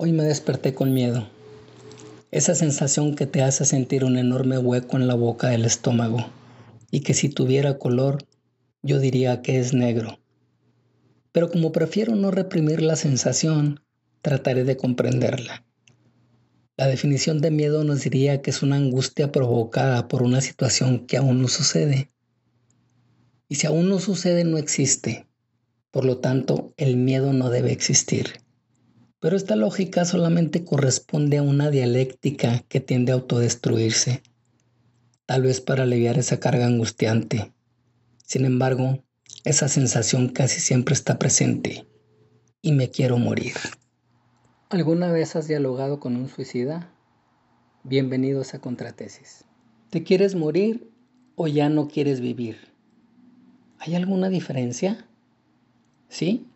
Hoy me desperté con miedo. Esa sensación que te hace sentir un enorme hueco en la boca del estómago y que si tuviera color, yo diría que es negro. Pero como prefiero no reprimir la sensación, trataré de comprenderla. La definición de miedo nos diría que es una angustia provocada por una situación que aún no sucede. Y si aún no sucede, no existe. Por lo tanto, el miedo no debe existir. Pero esta lógica solamente corresponde a una dialéctica que tiende a autodestruirse, tal vez para aliviar esa carga angustiante. Sin embargo, esa sensación casi siempre está presente y me quiero morir. ¿Alguna vez has dialogado con un suicida? Bienvenidos a Contratesis. ¿Te quieres morir o ya no quieres vivir? ¿Hay alguna diferencia? Sí,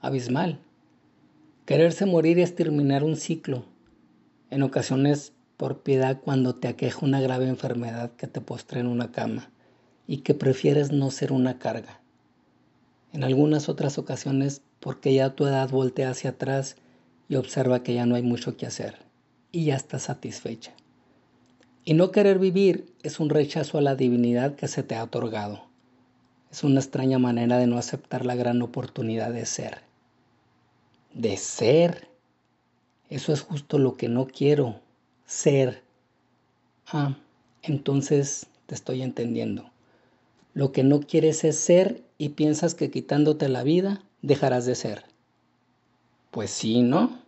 abismal. Quererse morir es terminar un ciclo, en ocasiones por piedad cuando te aqueja una grave enfermedad que te postre en una cama y que prefieres no ser una carga. En algunas otras ocasiones porque ya tu edad voltea hacia atrás y observa que ya no hay mucho que hacer y ya está satisfecha. Y no querer vivir es un rechazo a la divinidad que se te ha otorgado. Es una extraña manera de no aceptar la gran oportunidad de ser de ser. Eso es justo lo que no quiero, ser. Ah, entonces te estoy entendiendo. Lo que no quieres es ser y piensas que quitándote la vida dejarás de ser. Pues sí, ¿no?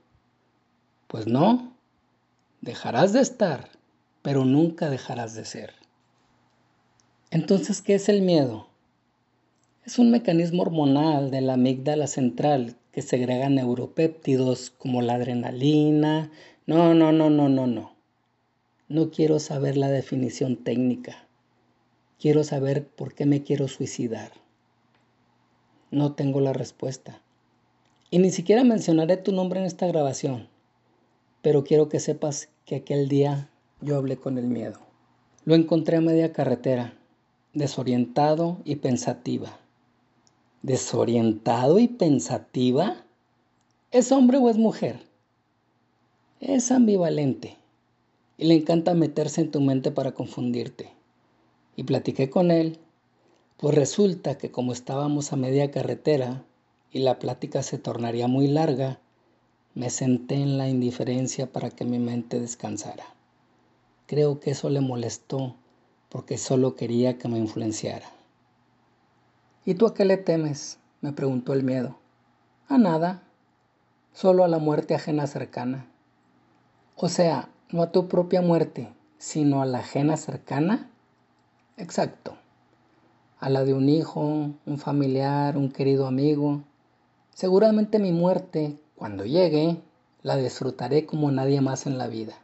Pues no. Dejarás de estar, pero nunca dejarás de ser. Entonces, ¿qué es el miedo? Es un mecanismo hormonal de la amígdala central que segrega neuropéptidos como la adrenalina. No, no, no, no, no, no. No quiero saber la definición técnica. Quiero saber por qué me quiero suicidar. No tengo la respuesta. Y ni siquiera mencionaré tu nombre en esta grabación. Pero quiero que sepas que aquel día yo hablé con el miedo. Lo encontré a media carretera, desorientado y pensativa desorientado y pensativa? ¿Es hombre o es mujer? Es ambivalente y le encanta meterse en tu mente para confundirte. Y platiqué con él, pues resulta que como estábamos a media carretera y la plática se tornaría muy larga, me senté en la indiferencia para que mi mente descansara. Creo que eso le molestó porque solo quería que me influenciara. ¿Y tú a qué le temes? me preguntó el miedo. A nada, solo a la muerte ajena cercana. O sea, no a tu propia muerte, sino a la ajena cercana. Exacto. A la de un hijo, un familiar, un querido amigo. Seguramente mi muerte, cuando llegue, la disfrutaré como nadie más en la vida.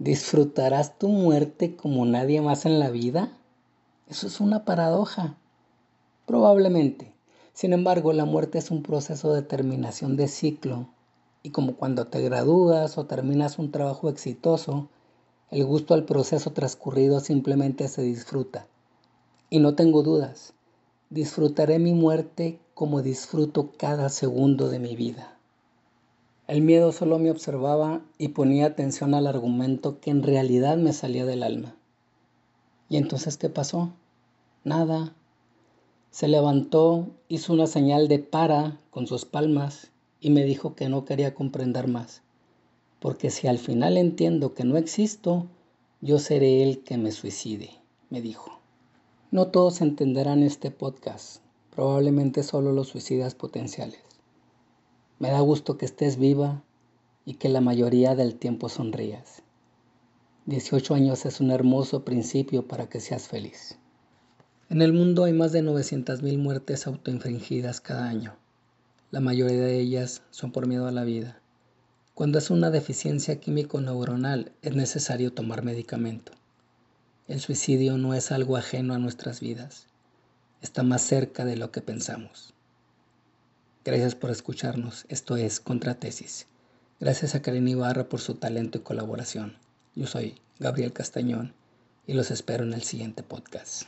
¿Disfrutarás tu muerte como nadie más en la vida? Eso es una paradoja. Probablemente. Sin embargo, la muerte es un proceso de terminación de ciclo y como cuando te gradúas o terminas un trabajo exitoso, el gusto al proceso transcurrido simplemente se disfruta. Y no tengo dudas, disfrutaré mi muerte como disfruto cada segundo de mi vida. El miedo solo me observaba y ponía atención al argumento que en realidad me salía del alma. ¿Y entonces qué pasó? Nada, se levantó, hizo una señal de para con sus palmas y me dijo que no quería comprender más, porque si al final entiendo que no existo, yo seré el que me suicide, me dijo. No todos entenderán este podcast, probablemente solo los suicidas potenciales. Me da gusto que estés viva y que la mayoría del tiempo sonrías. 18 años es un hermoso principio para que seas feliz. En el mundo hay más de 900.000 muertes autoinfringidas cada año. La mayoría de ellas son por miedo a la vida. Cuando es una deficiencia químico-neuronal es necesario tomar medicamento. El suicidio no es algo ajeno a nuestras vidas. Está más cerca de lo que pensamos. Gracias por escucharnos. Esto es Contratesis. Gracias a Karen Ibarra por su talento y colaboración. Yo soy Gabriel Castañón y los espero en el siguiente podcast.